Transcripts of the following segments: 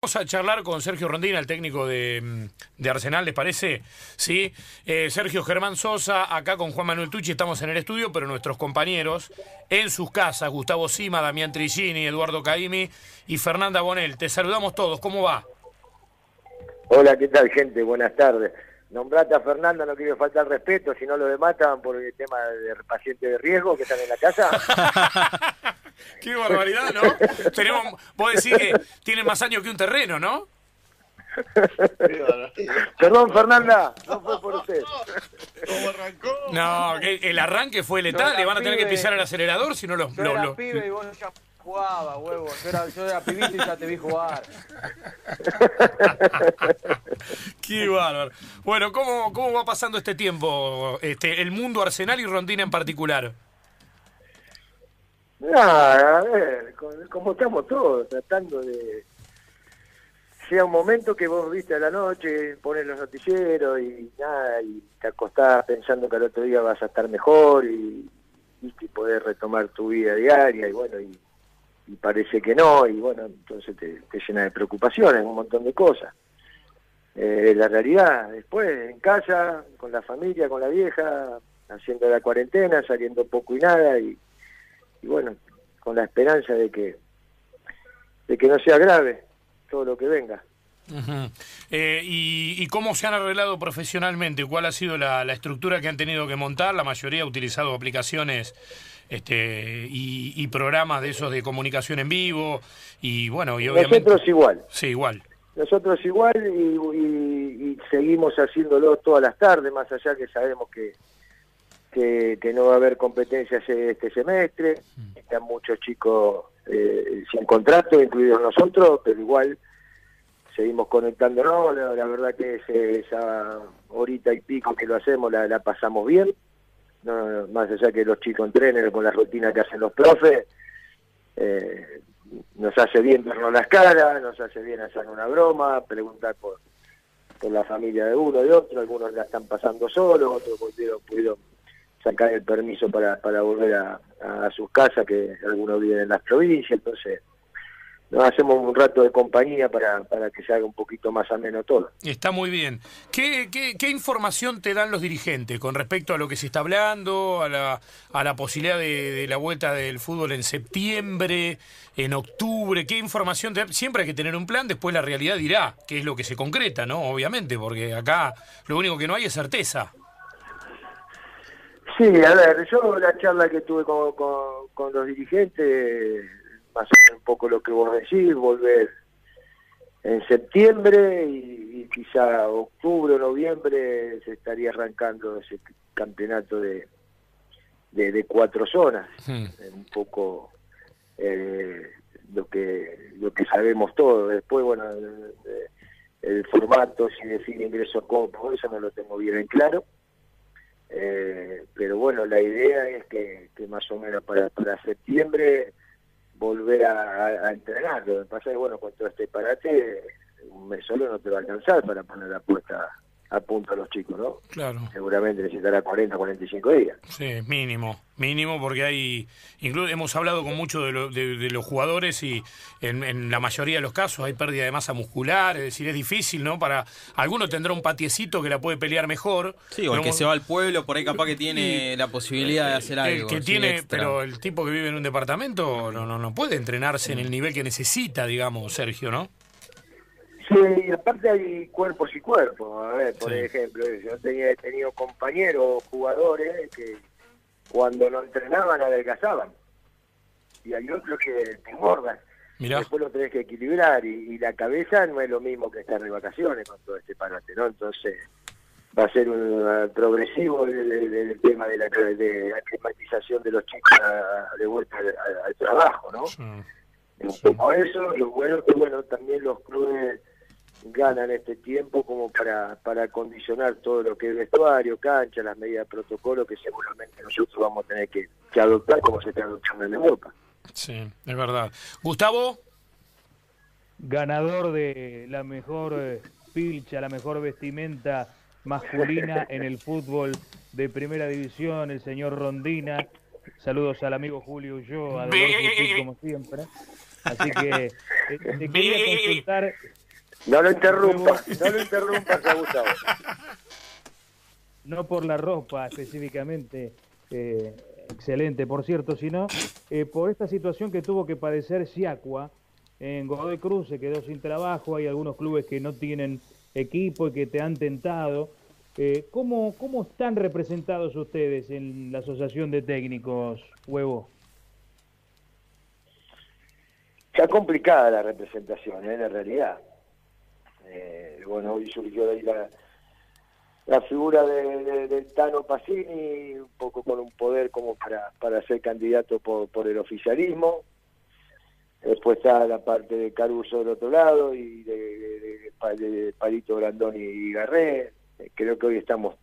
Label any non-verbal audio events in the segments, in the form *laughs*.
Vamos a charlar con Sergio Rondina, el técnico de, mm, de Arsenal, ¿les parece? Sí. Eh, Sergio Germán Sosa, acá con Juan Manuel Tucci, estamos en el estudio, pero nuestros compañeros en sus casas, Gustavo Sima, Damián Trigini, Eduardo Caimi y Fernanda Bonel. Te saludamos todos, ¿cómo va? Hola, ¿qué tal, gente? Buenas tardes. Nombrate a Fernanda, no quiero faltar respeto, si no lo dematan por el tema de pacientes de riesgo que están en la casa. *laughs* Qué barbaridad, ¿no? Tenemos, vos decís que tiene más años que un terreno, ¿no? *laughs* Perdón, Fernanda, no fue por usted. ¿Cómo arrancó? No, que el arranque fue letal, le van a tener que pisar el acelerador si no los... Yo lo- era lo- pibe y vos ya jugaba, huevo. Yo era, yo era pibito y ya te vi jugar. *laughs* Qué bárbaro. Bueno, ¿cómo, ¿cómo va pasando este tiempo, este, el mundo Arsenal y Rondina en particular? Nada, a ver, co- como estamos todos, tratando de... Sea un momento que vos viste a la noche, pones los noticieros y nada, y te acostás pensando que al otro día vas a estar mejor y, ¿viste? y poder retomar tu vida diaria y bueno, y, y parece que no, y bueno, entonces te, te llena de preocupaciones, un montón de cosas. Eh, la realidad, después en casa, con la familia, con la vieja, haciendo la cuarentena, saliendo poco y nada, y, y bueno, con la esperanza de que, de que no sea grave todo lo que venga. Ujú. Eh, y, y cómo se han arreglado profesionalmente? ¿Cuál ha sido la, la estructura que han tenido que montar? La mayoría ha utilizado aplicaciones este, y, y programas de esos de comunicación en vivo. Y bueno, y obviamente... Nosotros igual, Sí, igual. nosotros igual y, y- y seguimos haciéndolo todas las tardes, más allá que sabemos que, que, que no va a haber competencias este semestre, están muchos chicos eh, sin contrato, incluidos nosotros, pero igual seguimos conectándonos, la, la verdad que ese- esa horita y pico que lo hacemos la, pasamos bien, no, más allá que los chicos entrenen con la rutina que hacen los profes, eh, nos hace bien vernos las caras, nos hace bien hacer una broma, preguntar por, por la familia de uno, de otro, algunos la están pasando solos, otros pudieron, pudieron sacar el permiso para, para volver a sus casas, que algunos viven en las provincias, entonces nos hacemos un rato de compañía para, para que se haga un poquito más ameno todo. Está muy bien. ¿Qué, qué, qué información te dan los dirigentes con respecto a lo que se está hablando, a la, a la posibilidad de, de la vuelta del fútbol en septiembre, en octubre? ¿Qué información te dan? Siempre hay que tener un plan, después la realidad dirá qué es lo que se concreta, ¿no? Obviamente, porque acá lo único que no hay es certeza. Sí, a ver, yo la charla que tuve con, con, con los dirigentes, menos un poco lo que vos decís, volver en septiembre y, y quizá octubre o noviembre se estaría arrancando ese campeonato de, de, de cuatro zonas, Hmm. un poco eh, lo que lo que sabemos todos. Después, bueno, el, el formato, si define ingreso como eso no lo tengo bien en claro. Eh, pero bueno, la idea es que, que más o menos para, para septiembre volver a, a- entrenar. Lo que pasa es bueno, con todo este parate, un mes solo no te va a alcanzar para poner la puesta a punto a los chicos, ¿no? Claro. Seguramente necesitará 40, 45 días. Sí, mínimo, mínimo porque hay, incluso hemos hablado con muchos de, lo- de- de los jugadores y en, en la mayoría de los casos hay pérdida de masa muscular, es decir, es difícil, ¿no? Para alguno tendrá un patiecito que la puede pelear mejor. Sí, o el que se va al pueblo, por ahí capaz que tiene la posibilidad de hacer el algo. que así tiene, extra. pero el tipo que vive en un departamento no, no, no puede entrenarse en el nivel que necesita, digamos, Sergio, ¿no? Sí, y aparte hay cuerpos y cuerpos. A ver, por Sí. ejemplo, yo tenía, he tenido compañeros, jugadores, que cuando no entrenaban adelgazaban. Y hay otros que te engordan. Mirá. Después lo tenés que equilibrar y, y la cabeza no es lo mismo que estar de vacaciones con todo este parate, ¿no? Entonces va a ser un uh, progresivo el, el- el tema de la, de la climatización de los chicos a- de vuelta al, trabajo, ¿no? Sí. Poco eso, lo bueno que bueno también los clubes ganan este tiempo como para, para acondicionar todo lo que es vestuario, cancha, las medidas de protocolo que seguramente nosotros vamos a tener que, que adoptar como se está adoptando en Europa. Sí, es verdad. Gustavo, Ganador de la mejor eh, pilcha, la mejor vestimenta masculina *laughs* en el fútbol de primera división, el señor Rondina. Saludos al amigo Julio Ulloa, como siempre. Así que eh, te quería consultar. No lo interrumpa, *laughs* no lo interrumpa, Gustavo. No por la ropa específicamente, eh, excelente por cierto, sino eh, por esta situación que tuvo que padecer Siacua en Godoy Cruz, se quedó sin trabajo, hay algunos clubes que no tienen equipo y que te han tentado. Eh, ¿cómo, ¿Cómo están representados ustedes en la Asociación de Técnicos, Huevo? Está complicada la representación, ¿eh? en realidad. Eh, bueno, hoy surgió ahí la, la figura de, Tano Pacini, un poco con un poder como para, para ser candidato por, por el oficialismo. Después está la parte de Caruso del otro lado y de, de, Palito Grandoni y Garré. Eh, creo que hoy estamos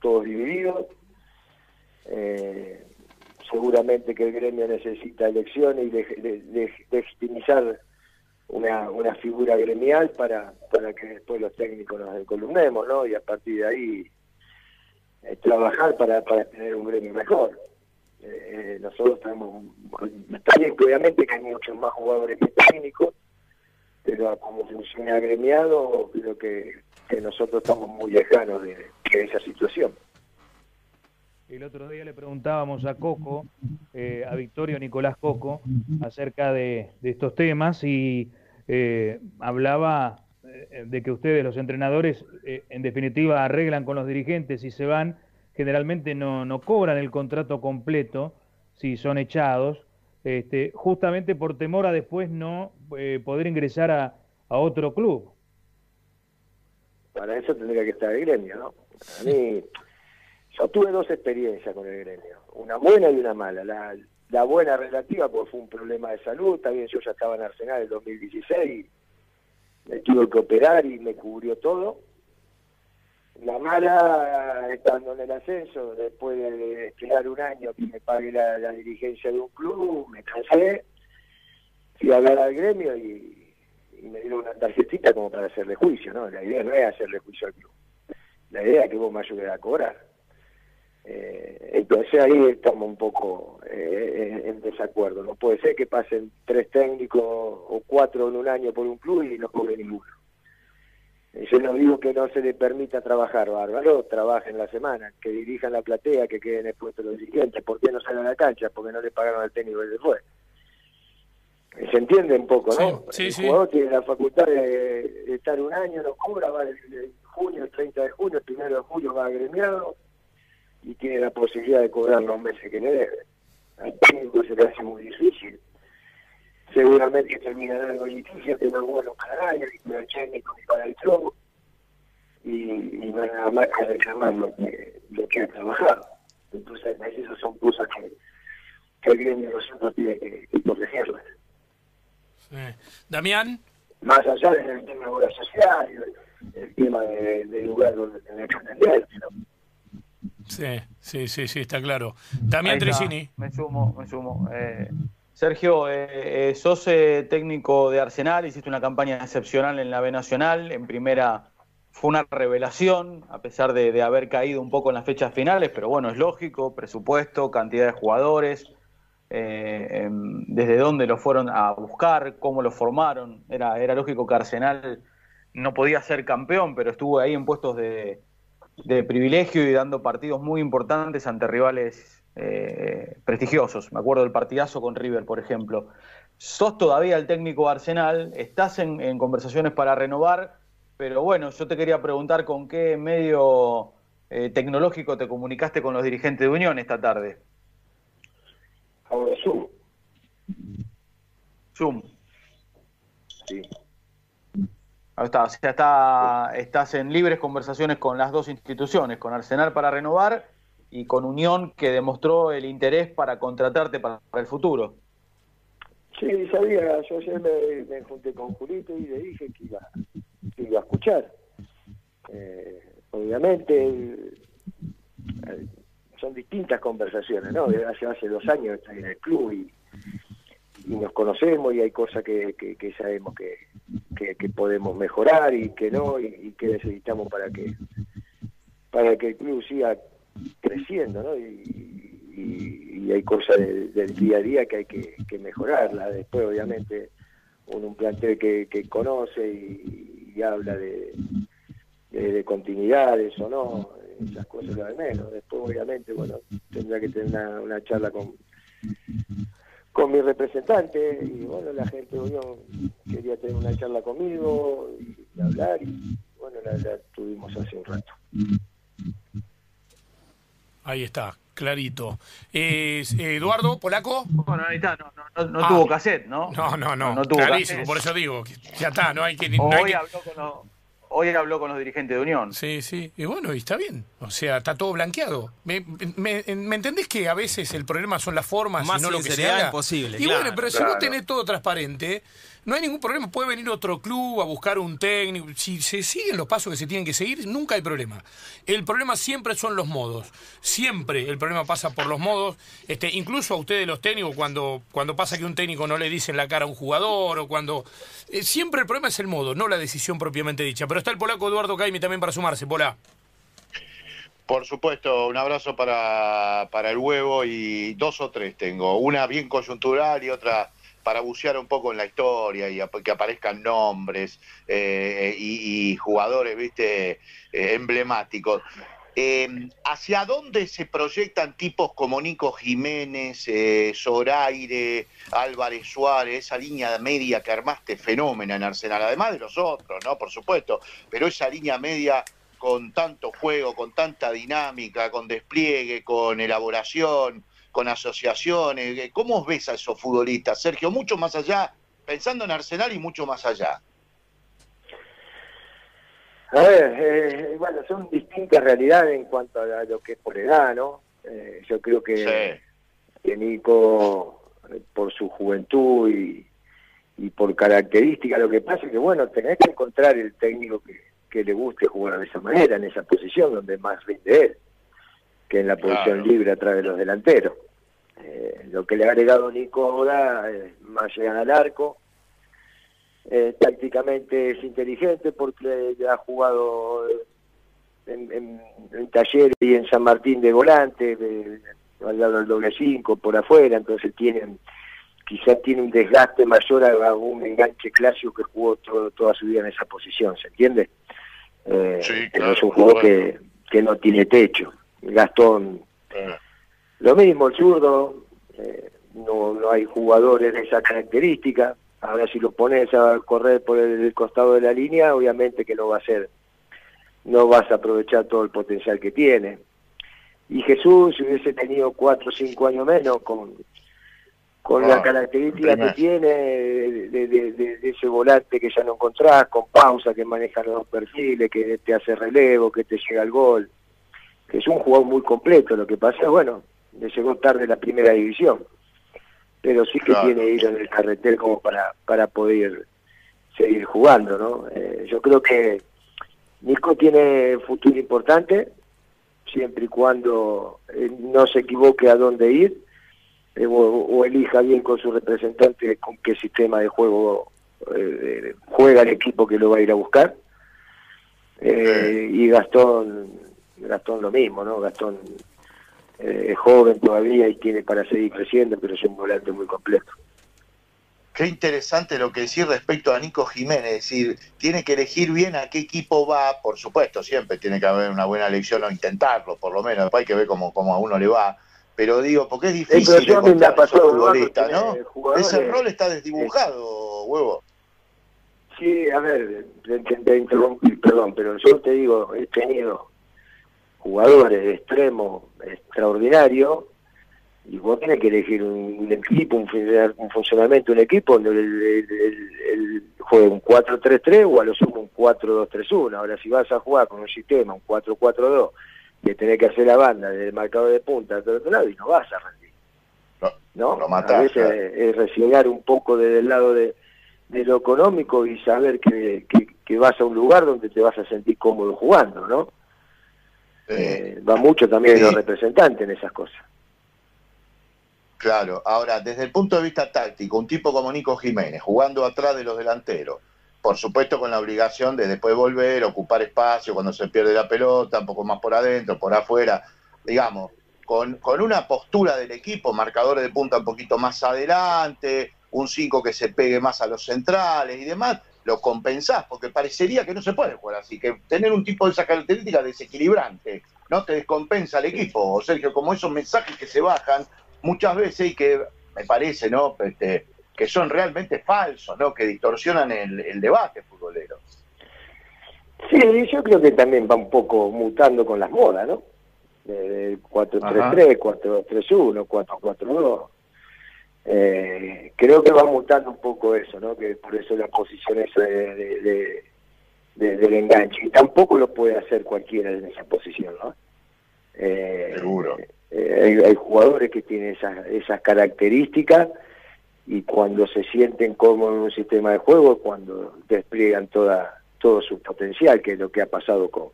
todos divididos. Eh, seguramente que el gremio necesita elecciones y de, legitimizar una, una figura gremial para, para que después los técnicos nos columnemos, ¿no? Y a partir de ahí eh, trabajar para, para tener un gremio mejor. Eh, nosotros tenemos, obviamente que hay muchos más jugadores que técnicos, pero como funciona agremiado, creo que, que nosotros estamos muy lejanos de, esa situación. El otro día le preguntábamos a Coco, eh, a Victorio Nicolás Coco, acerca de, estos temas y eh, hablaba de que ustedes, los entrenadores, en definitiva arreglan con los dirigentes y se van generalmente no, cobran el contrato completo si son echados, este, justamente por temor a después no eh, poder ingresar a, otro club. Para eso tendría que estar el gremio, ¿no? Mí, yo tuve dos experiencias con el gremio, una buena y una mala. La, buena relativa porque fue un problema de salud, también yo ya estaba en Arsenal en el 2016, me tuve que operar y me cubrió todo la mala, estando en el ascenso, después de esperar un año que me pague la, dirigencia de un club, me cansé, fui a hablar al gremio y, me dieron una tarjetita como para hacerle juicio, ¿no? La idea no es hacerle juicio al club, la idea es que vos me ayudes a cobrar. Eh, entonces ahí estamos un poco eh, en, desacuerdo. No puede ser que pasen tres técnicos o cuatro en un año por un club y no cobre ninguno. Yo no digo que no se le permita trabajar, bárbaro, trabajen en la semana, que dirijan la platea, que queden expuestos los dirigentes. ¿Por qué no salen a la cancha? Porque no le pagaron al técnico que se fue. Se entiende un poco, ¿no? Sí, el jugador tiene la facultad de, estar un año, no cobra, va de, junio, el 30 de junio, el 1 de julio va agremiado y tiene la posibilidad de cobrar los meses que le debe. Al técnico se le hace muy difícil seguramente terminará algo difícil, que no bueno para nadie, ni para el técnico ni para el club, y, y, no hay nada más que reclamar lo que, lo que ha trabajado. Entonces, esas son cosas que, que el gremio nosotros tiene que, que protegerlas. Damián. Más allá del tema de obra social, el, el tema del de lugar donde tener que atender, Sí, sí, sí, sí, está claro. Damián Tresini. Me sumo, me sumo. Eh, Sergio, eh, eh, sos eh, técnico de Arsenal, hiciste una campaña excepcional en la B Nacional, en primera fue una revelación, a pesar de, haber caído un poco en las fechas finales, pero bueno, es lógico, presupuesto, cantidad de jugadores, em, desde dónde lo fueron a buscar, cómo lo formaron, era, era lógico que Arsenal no podía ser campeón, pero estuvo ahí en puestos de, de privilegio y dando partidos muy importantes ante rivales eh, prestigiosos. Me acuerdo del partidazo con River, por ejemplo. Sos todavía el técnico Arsenal, estás en, conversaciones para renovar, pero bueno, yo te quería preguntar con qué medio eh, tecnológico te comunicaste con los dirigentes de Unión esta tarde. Ahora Zoom. Zoom. Sí. Está, o sea, está, estás en libres conversaciones con las dos instituciones, con Arsenal para renovar y con Unión que demostró el interés para contratarte para, el futuro. Sí, sabía, yo ayer me, junté con Julito y le dije que iba, que iba a escuchar. Eh, obviamente eh, son distintas conversaciones, ¿no? Hace, hace dos años estoy en el club y, nos conocemos y hay cosas que, que, sabemos que, podemos mejorar y que no y, que necesitamos para que para que el club siga creciendo, ¿no? Y, hay cosas del día a día que hay que, mejorarla. Después, obviamente, un, plantel que, conoce y, habla de, de, continuidades o no, esas cosas lo de menos. Después, obviamente, bueno, tendrá que tener una, charla con con mi representante y bueno, la gente quería tener una charla conmigo y, hablar y bueno, la, tuvimos hace un rato. Ahí está, clarito. Eh, Eduardo, polaco. Bueno, ahí está, no, no, no, tuvo ah. cassette, ¿no? No, no, no, no, tuvo clarísimo, por eso digo, ya está, no hay que... No Hoy habló con los Hoy habló con los dirigentes de Unión. Sí, sí. Y bueno, y está bien. O sea, está todo blanqueado. ¿Me, me, entendés que a veces el problema son las formas Más y no lo que se haga? imposible. Y bueno, pero si no tenés todo transparente, no hay ningún problema. Puede venir otro club a buscar un técnico. Si se siguen los pasos que se tienen que seguir, nunca hay problema. El problema siempre son los modos. Siempre el problema pasa por los modos. Este, incluso a ustedes los técnicos, cuando, cuando pasa que un técnico no le dice en la cara a un jugador o cuando... Eh, siempre el problema es el modo, no la decisión propiamente dicha. Pero está el polaco Eduardo Caimi también para sumarse. Pola. Por supuesto, un abrazo para, para el huevo y dos o tres tengo. Una bien coyuntural y otra para bucear un poco en la historia y que aparezcan nombres eh, y, jugadores, viste, eh, emblemáticos. Em, ¿Hacia dónde se proyectan tipos como Nico Jiménez, eh, Zoraire, Álvarez Suárez, esa línea media que armaste fenómena en Arsenal, además de los otros, ¿no? Por supuesto, pero esa línea media con tanto juego, con tanta dinámica, con despliegue, con elaboración, con asociaciones. Eh, ¿Cómo ves a esos futbolistas, Sergio? Mucho más allá, pensando en Arsenal y mucho más allá. A ver, eh, bueno, son distintas realidades en cuanto a lo que es por edad, ¿no? Eh, yo creo que, Nico, por su juventud y, por característica, lo que pasa es que, bueno, tenés que encontrar el técnico que, le guste jugar de esa manera, en esa posición donde más rinde él, que en la posición libre a través de los delanteros. Eh, lo que le ha agregado Nico ahora es más llegan al arco. Eh, tácticamente es inteligente porque ha jugado en, en, Talleres y en San Martín de volante, al lado del doble 5 por afuera, entonces tienen quizás tiene un desgaste mayor a, un enganche clásico que jugó toda su vida en esa posición, ¿se entiende? Eh, es un juego que, que no tiene techo. Gastón lo mismo, el zurdo, eh, no, no hay jugadores de esa característica. Ahora si lo pones a correr por el, costado de la línea, obviamente que no va a ser, no vas a aprovechar todo el potencial que tiene. Y Jesús, si hubiese tenido cuatro o cinco años menos, con, con la ah, característica que tiene de, de, ese volante que ya no encontrás, con pausa, que maneja los dos perfiles, que te hace relevo, que te llega al gol, que es un jugador muy completo. Lo que pasa es, bueno, le llegó tarde la primera división, pero sí que tiene hilo en el carretel como para, para poder seguir jugando, ¿no? Eh, yo creo que Nico tiene futuro importante, siempre y cuando eh, no se equivoque a dónde ir, eh, o, elija bien con su representante con qué sistema de juego juega el equipo que lo va a ir a buscar. y Gastón, Gastón lo mismo, ¿no? Gastón eh, es joven todavía y tiene para seguir creciendo, pero es un volante muy completo. Qué interesante lo que decir respecto a Nico Jiménez, es decir, tiene que elegir bien a qué equipo va, por supuesto, siempre tiene que haber una buena elección o intentarlo, por lo menos, después hay que ver cómo, cómo a uno le va, pero digo, porque es difícil encontrar futbolista, ¿no? Ese rol está desdibujado, huevo. Sí, a ver, te, interrumpí, perdón, pero yo te digo, he tenido jugadores de extremo extraordinario y vos tenés que elegir un, equipo, un, funcionamiento, un equipo donde el, juegue un 4-3-3 o a lo sumo un 4-2-3-1. Ahora, si vas a jugar con un sistema, un 4-4-2, que tenés que hacer la banda desde el marcador de punta hasta otro lado y no vas a rendir. No, ¿no? a veces es resignar un poco desde el lado de, lo económico y saber que, que vas a un lugar donde te vas a sentir cómodo jugando, ¿no? Eh, va mucho también los representantes en esas cosas. Claro, ahora, desde el punto de vista táctico, un tipo como Nico Jiménez, jugando atrás de los delanteros, por supuesto con la obligación de después volver, ocupar espacio cuando se pierde la pelota, un poco más por adentro, por afuera, digamos, con, con una postura del equipo, marcadores de punta un poquito más adelante, un 5 que se pegue más a los centrales y demás, lo compensás, porque parecería que no se puede jugar así, que tener un tipo de esa característica desequilibrante, ¿no? Te descompensa el equipo, Sergio, como esos mensajes que se bajan muchas veces y que me parece, ¿no? Este, que son realmente falsos, ¿no? Que distorsionan el, el debate futbolero. Sí, yo creo que también va un poco mutando con las modas, ¿no? De 4-3-3, 4-3-1, 4-4-2. Eh, creo que va mutando un poco eso, ¿no? Que por eso la posición esa de, de, de, del enganche. Y tampoco lo puede hacer cualquiera en esa posición, ¿no? Eh, Seguro. Eh, hay, hay, jugadores que tienen esas, esas características y cuando se sienten cómodos en un sistema de juego, cuando despliegan toda todo su potencial, que es lo que ha pasado con,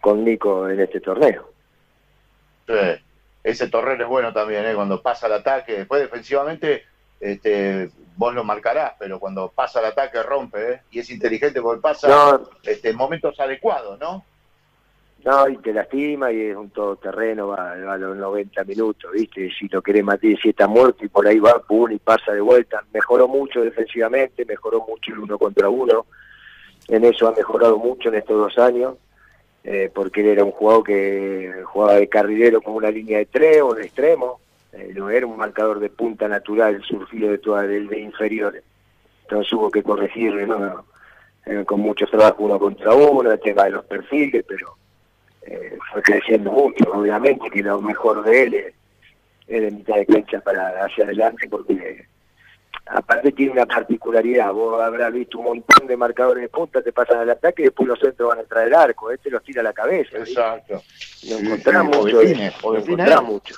con Nico en este torneo. Sí. Ese torneo es bueno también, ¿eh? cuando pasa el ataque, después defensivamente este, vos lo marcarás, pero cuando pasa el ataque rompe, ¿eh? y es inteligente porque pasa no, este, en momentos adecuados, ¿no? No, y te lastima y es un todoterreno, va, va a los 90 minutos, ¿viste? Si lo querés matar, si está muerto y por ahí va, pum, y pasa de vuelta. Mejoró mucho defensivamente, mejoró mucho el uno contra uno. En eso ha mejorado mucho en estos dos años, eh, porque él era un jugador que jugaba de carrilero con una línea de tres o de extremo. Eh, no era un marcador de punta natural, surgido de toda de, de inferiores. Entonces hubo que corregirle, ¿no? Eh, con muchos trabajos uno contra uno, el tema de los perfiles, pero eh, fue creciendo mucho, obviamente que lo mejor de él es, mitad de cancha para hacia adelante porque aparte tiene una particularidad, vos habrás visto un montón de marcadores de punta, te pasan al ataque y después los centros van a entrar el arco, este los tira a la cabeza. Exacto. Lo encontrás sí, mucho, o define, o lo define mucho.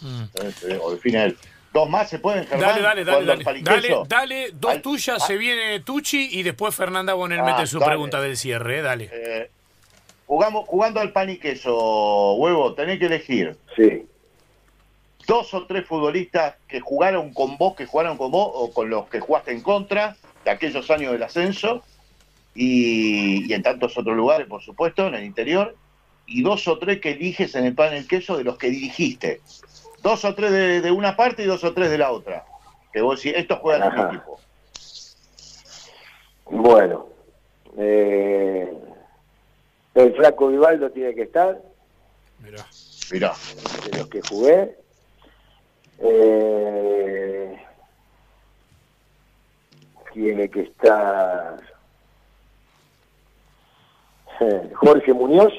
Mm. O define él. Dos más se pueden, Germán. Dale, dale, dale. Dale, dale, dale, dos Al, tuyas, ah, se viene Tucci y después Fernanda Bonel ah, mete su dale. pregunta del cierre, eh, dale. Eh, jugamos, jugando al pan y queso, huevo, tenés que elegir. Sí. Dos o tres futbolistas que jugaron con vos, que jugaron con vos, o con los que jugaste en contra de aquellos años del ascenso, y, y en tantos otros lugares, por supuesto, en el interior, y dos o tres que eliges en el pan y el queso de los que dirigiste. Dos o tres de, de una parte y dos o tres de la otra. Que vos decís, estos juegan en mi equipo. Bueno, eh, el flaco Vivaldo tiene que estar. Mirá. Mirá. De los que jugué. Eh, tiene que estar eh, Jorge Muñoz.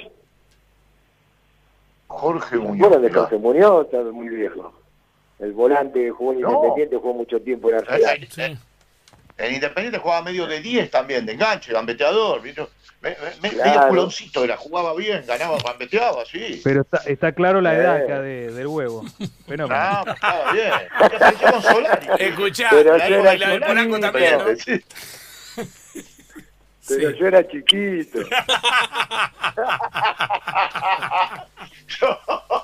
Jorge Muñoz. Bueno, de Jorge Muñoz, está muy viejo. El volante jugó en No. Independiente, jugó mucho tiempo en Arsenal. Eh, eh, En Independiente jugaba medio de 10 también, de enganche, gambeteador. ¿viste? Me, me, Claro. Medio culoncito era, jugaba bien, ganaba, gambeteaba, sí. Pero está, está claro la edad Eh. acá de, del huevo. Fenómeno. No, estaba bien. Ya parecía con Solari. Escuchá, Pero la yo era la Polanco también, ¿no? Pero, sí. Pero yo era chiquito. *laughs*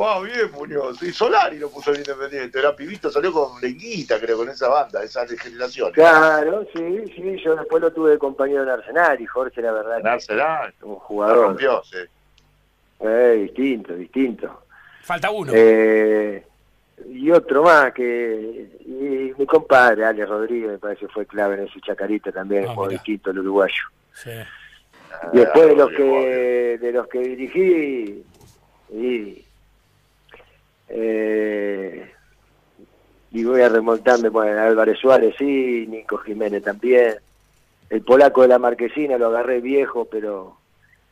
Wow, bien, Muñoz. Y Solari lo puso en Independiente. Era pibito, salió con Lenguita, creo, con esa banda, esa generación. Claro, sí, sí, yo después lo tuve de compañero en Arsenal y Jorge, la verdad, que Arsenal. un jugador rompió, sí. eh, distinto, distinto. Falta uno. Eh, y otro más que y mi compadre Ale Rodríguez me parece fue clave en ese chacarita también, Ah, fue mirá. distinto el uruguayo. Sí. Y después de los Ah, que de los que dirigí y eh, y voy a remontarme bueno, Álvarez Suárez sí, Nico Jiménez también. El polaco de la Marquesina lo agarré viejo, pero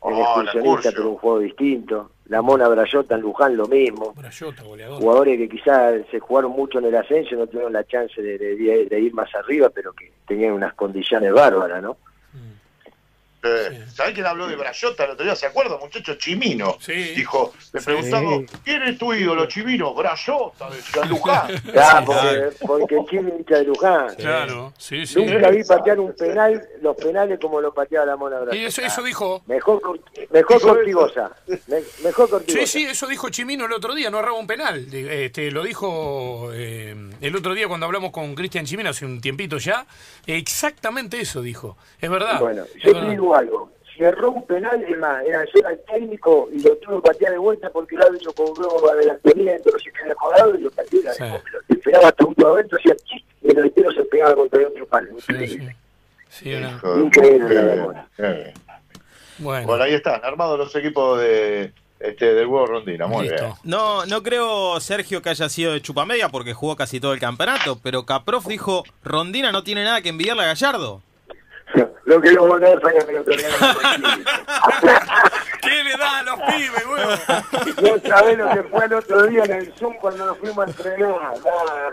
en Oh, excursionista, pero un juego distinto. La Mona Brayota en Luján lo mismo. Brayota, goleador. Jugadores que quizás se jugaron mucho en el ascenso, no tuvieron la chance de, de- de ir más arriba, pero que tenían unas condiciones bárbaras, ¿no? Eh, ¿Sabés quién habló de Brayota el otro día? ¿Se acuerda, muchacho? Chimino. Sí. Dijo, le preguntaba, ¿quién es tu ídolo, Chimino? Brayota, decía Luján. *laughs* Claro, porque, porque el Chile hincha de Luján. Claro, sí, sí. Nunca vi patear un penal, los penales como lo pateaba la Mona Brayota. Y eso, eso dijo. Mejor, mejor Cortigosa. Me- mejor Cortigosa. Sí, sí, eso dijo Chimino el otro día, no erraba un penal. Este, lo dijo eh, el otro día cuando hablamos con Cristian Chimino hace un tiempito ya. Exactamente eso dijo. Es verdad. Bueno, es yo te verdad. digo algo. y erró un penal, es más, era yo era el técnico y lo tuve que patear de vuelta porque el árbitro cobró adelantamiento, no sé qué había jugado y lo pateé, Sí. lo esperaba hasta un momento, hacía chis, y el delantero se pegaba contra el otro palo. Sí, Increíble. sí. Sí, Increíble la bien. Bueno, Bueno, ahí están, armados los equipos de este del huevo Rondina. Muy listo. bien. No, no creo, Sergio, que haya sido de chupamedia porque jugó casi todo el campeonato, pero Caprof dijo, Rondina no tiene nada que envidiarle a Gallardo. Lo que yo voy a hacer es que lo tenía ¿Qué le da a los pibes, huevo? No sabés lo que fue el otro día en el Zoom cuando nos fuimos a entrenar. Nada.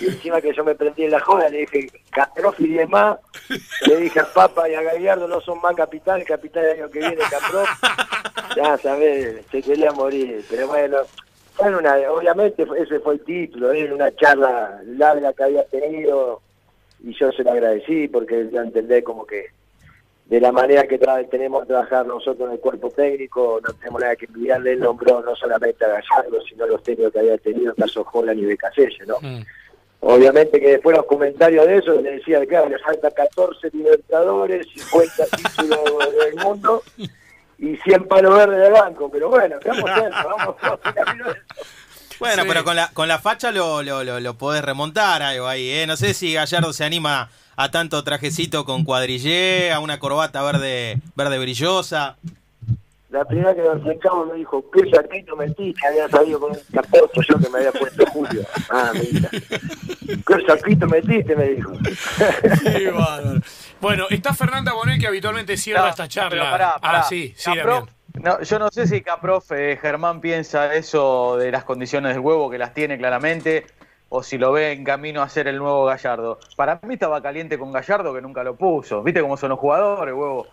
Y encima que yo me prendí en la joda, le dije, Caprof y 10 más. Le dije a Papa y a Gallardo, no son más capitán, el capitán del año que viene, Caprof. Ya sabés, se quería morir. Pero bueno, bueno una, obviamente ese fue el título, era una charla larga que había tenido y yo se lo agradecí porque ya entendé como que de la manera que tra- tenemos que trabajar nosotros en el cuerpo técnico, no tenemos nada que envidiarle, él nombró no solamente a Gallardo, sino a los técnicos que había tenido, en caso Holland y Becasese, ¿no? Mm. Obviamente que después los comentarios de eso le decía, claro, le falta 14 libertadores, 50 títulos *laughs* del mundo y 100 palos verdes de banco, pero bueno, quedamos cerca, vamos, vamos de eso. Bueno, Sí. pero con la, con la facha lo, lo, lo, lo podés remontar algo ahí, ¿eh? No sé si Gallardo se anima a tanto trajecito con cuadrillé, a una corbata verde, verde brillosa. La primera que nos acercamos me dijo, ¿qué saquito metiste? Había salido con un capote yo que me había puesto Julio. Ah, mira. ¿Qué saquito metiste? Me dijo. Qué bárbaro. Bueno, está Fernanda Bonet que habitualmente cierra No, esta charla. pero pará, pará. Ah, sí, sí. No, yo no sé si Caprof, eh, Germán piensa eso de las condiciones del huevo, que las tiene claramente, o si lo ve en camino a ser el nuevo Gallardo. Para mí estaba caliente con Gallardo, que nunca lo puso. ¿Viste cómo son los jugadores, huevo?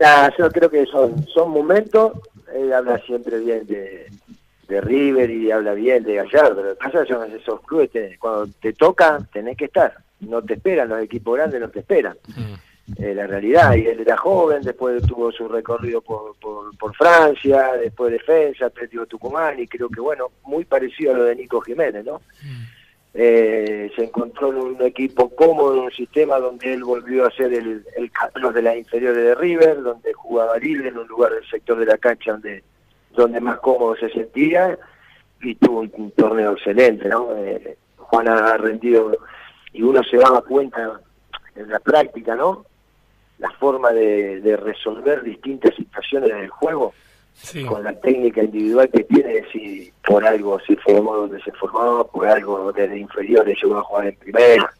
Nah, yo creo que son, son momentos, él habla siempre bien de, de River y habla bien de Gallardo, lo que pasa es que son esos clubes, que cuando te tocan tenés que estar, no te esperan, los equipos grandes no te esperan, Mm. Eh, la realidad, y él era joven, después tuvo su recorrido por, por, por Francia, después defensa, Atlético Tucumán, y creo que bueno, muy parecido a lo de Nico Jiménez, ¿no? Eh, se encontró en un equipo cómodo, en un sistema donde él volvió a ser el, el Carlos de las inferiores de River, donde jugaba libre en un lugar del sector de la cancha donde, donde más cómodo se sentía y tuvo un, un torneo excelente, ¿no? Eh, Juan ha rendido y uno se daba cuenta en la práctica, ¿no? La forma de, de resolver distintas situaciones del juego Sí. con la técnica individual que tiene, si por algo se formó donde se formó, por algo desde inferiores llegó a jugar en primera.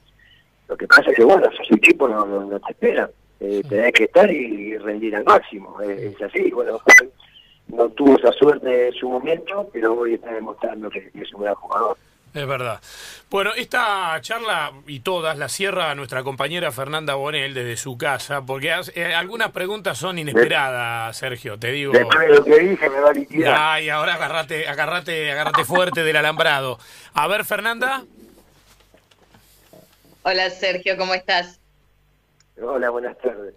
Lo que pasa es que, bueno, esos equipos no, no, no te esperan. Eh, tenés que estar y, rendir al máximo. Eh, es así, bueno, no tuvo esa suerte en su momento, pero hoy está demostrando que, que es un gran jugador. Es verdad. Bueno, esta charla y todas la cierra nuestra compañera Fernanda Bonel desde su casa, porque eh, algunas preguntas son inesperadas, Sergio, te digo. Después de lo que dije, me va a liquidar. Ay, ahora agarrate, agarrate, agarrate fuerte del alambrado. A ver, Fernanda. Hola Sergio, ¿cómo estás? Hola, buenas tardes.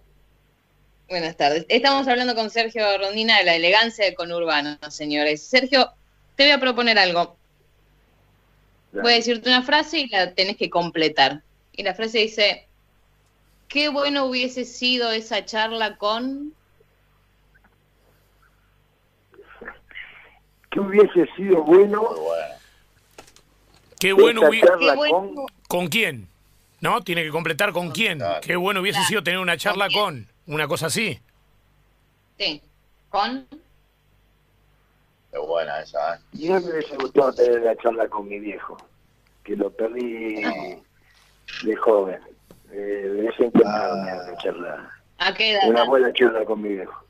Buenas tardes. Estamos hablando con Sergio Rondina de la elegancia de conurbano, señores. Sergio, te voy a proponer algo. Voy a decirte una frase y la tenés que completar. Y la frase dice, qué bueno hubiese sido esa charla con... ¿Qué hubiese sido bueno. Qué bueno hubi- charla Qué bueno. con... ¿Con quién? ¿No? Tiene que completar con quién. Claro. Qué bueno hubiese Claro. sido tener una charla ¿Con con. Una cosa así. Sí, con... Qué buena esa, ¿eh? Y a mí me hubiese gustado tener la charla con mi viejo, que lo perdí de joven. Eh, me hubiese encantado Ah. tener una charla, ¿A qué edad? una buena charla con mi viejo.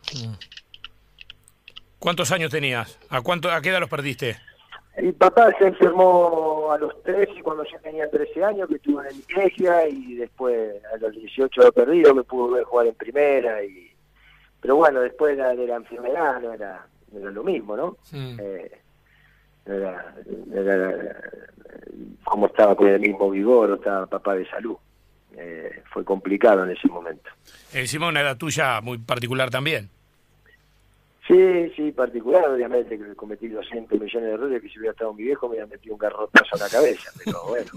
¿Cuántos años tenías? ¿A cuánto a qué edad los perdiste? Mi papá se enfermó a los 13 cuando yo tenía 13 años, que estuvo en la iglesia, y después a los 18 lo perdí, yo me pude ver jugar en primera. y Pero bueno, después de la, de la enfermedad no era, no era lo mismo, ¿no? Eh, no era, no era como estaba con el mismo vigor o estaba papá de salud. Eh, fue complicado en ese momento. Encima una edad tuya muy particular también. Sí, sí, particular, obviamente que cometí 200 millones de errores que si hubiera estado mi viejo me hubiera metido un garrotazo en la cabeza, pero bueno,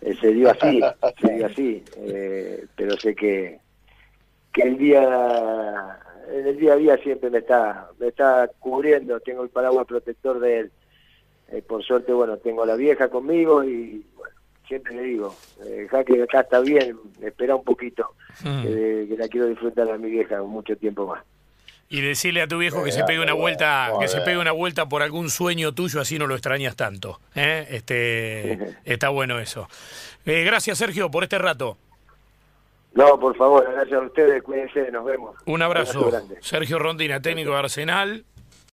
eh, se dio así, se dio así, eh, pero sé que que el día en el día a día siempre me está me está cubriendo tengo el paraguas protector de él eh, por suerte bueno tengo a la vieja conmigo y bueno, siempre le digo eh, que acá está bien espera un poquito Mm. que, que la quiero disfrutar a mi vieja mucho tiempo más Y decirle a tu viejo que se Eh, pegue una vuelta, que se pegue una vuelta por algún sueño tuyo, así no lo extrañas tanto. ¿eh? Este, *laughs* está bueno eso. Eh, gracias, Sergio, por este rato. No por favor gracias a ustedes cuídense nos vemos Un abrazo. Sergio Rondina, técnico de Arsenal.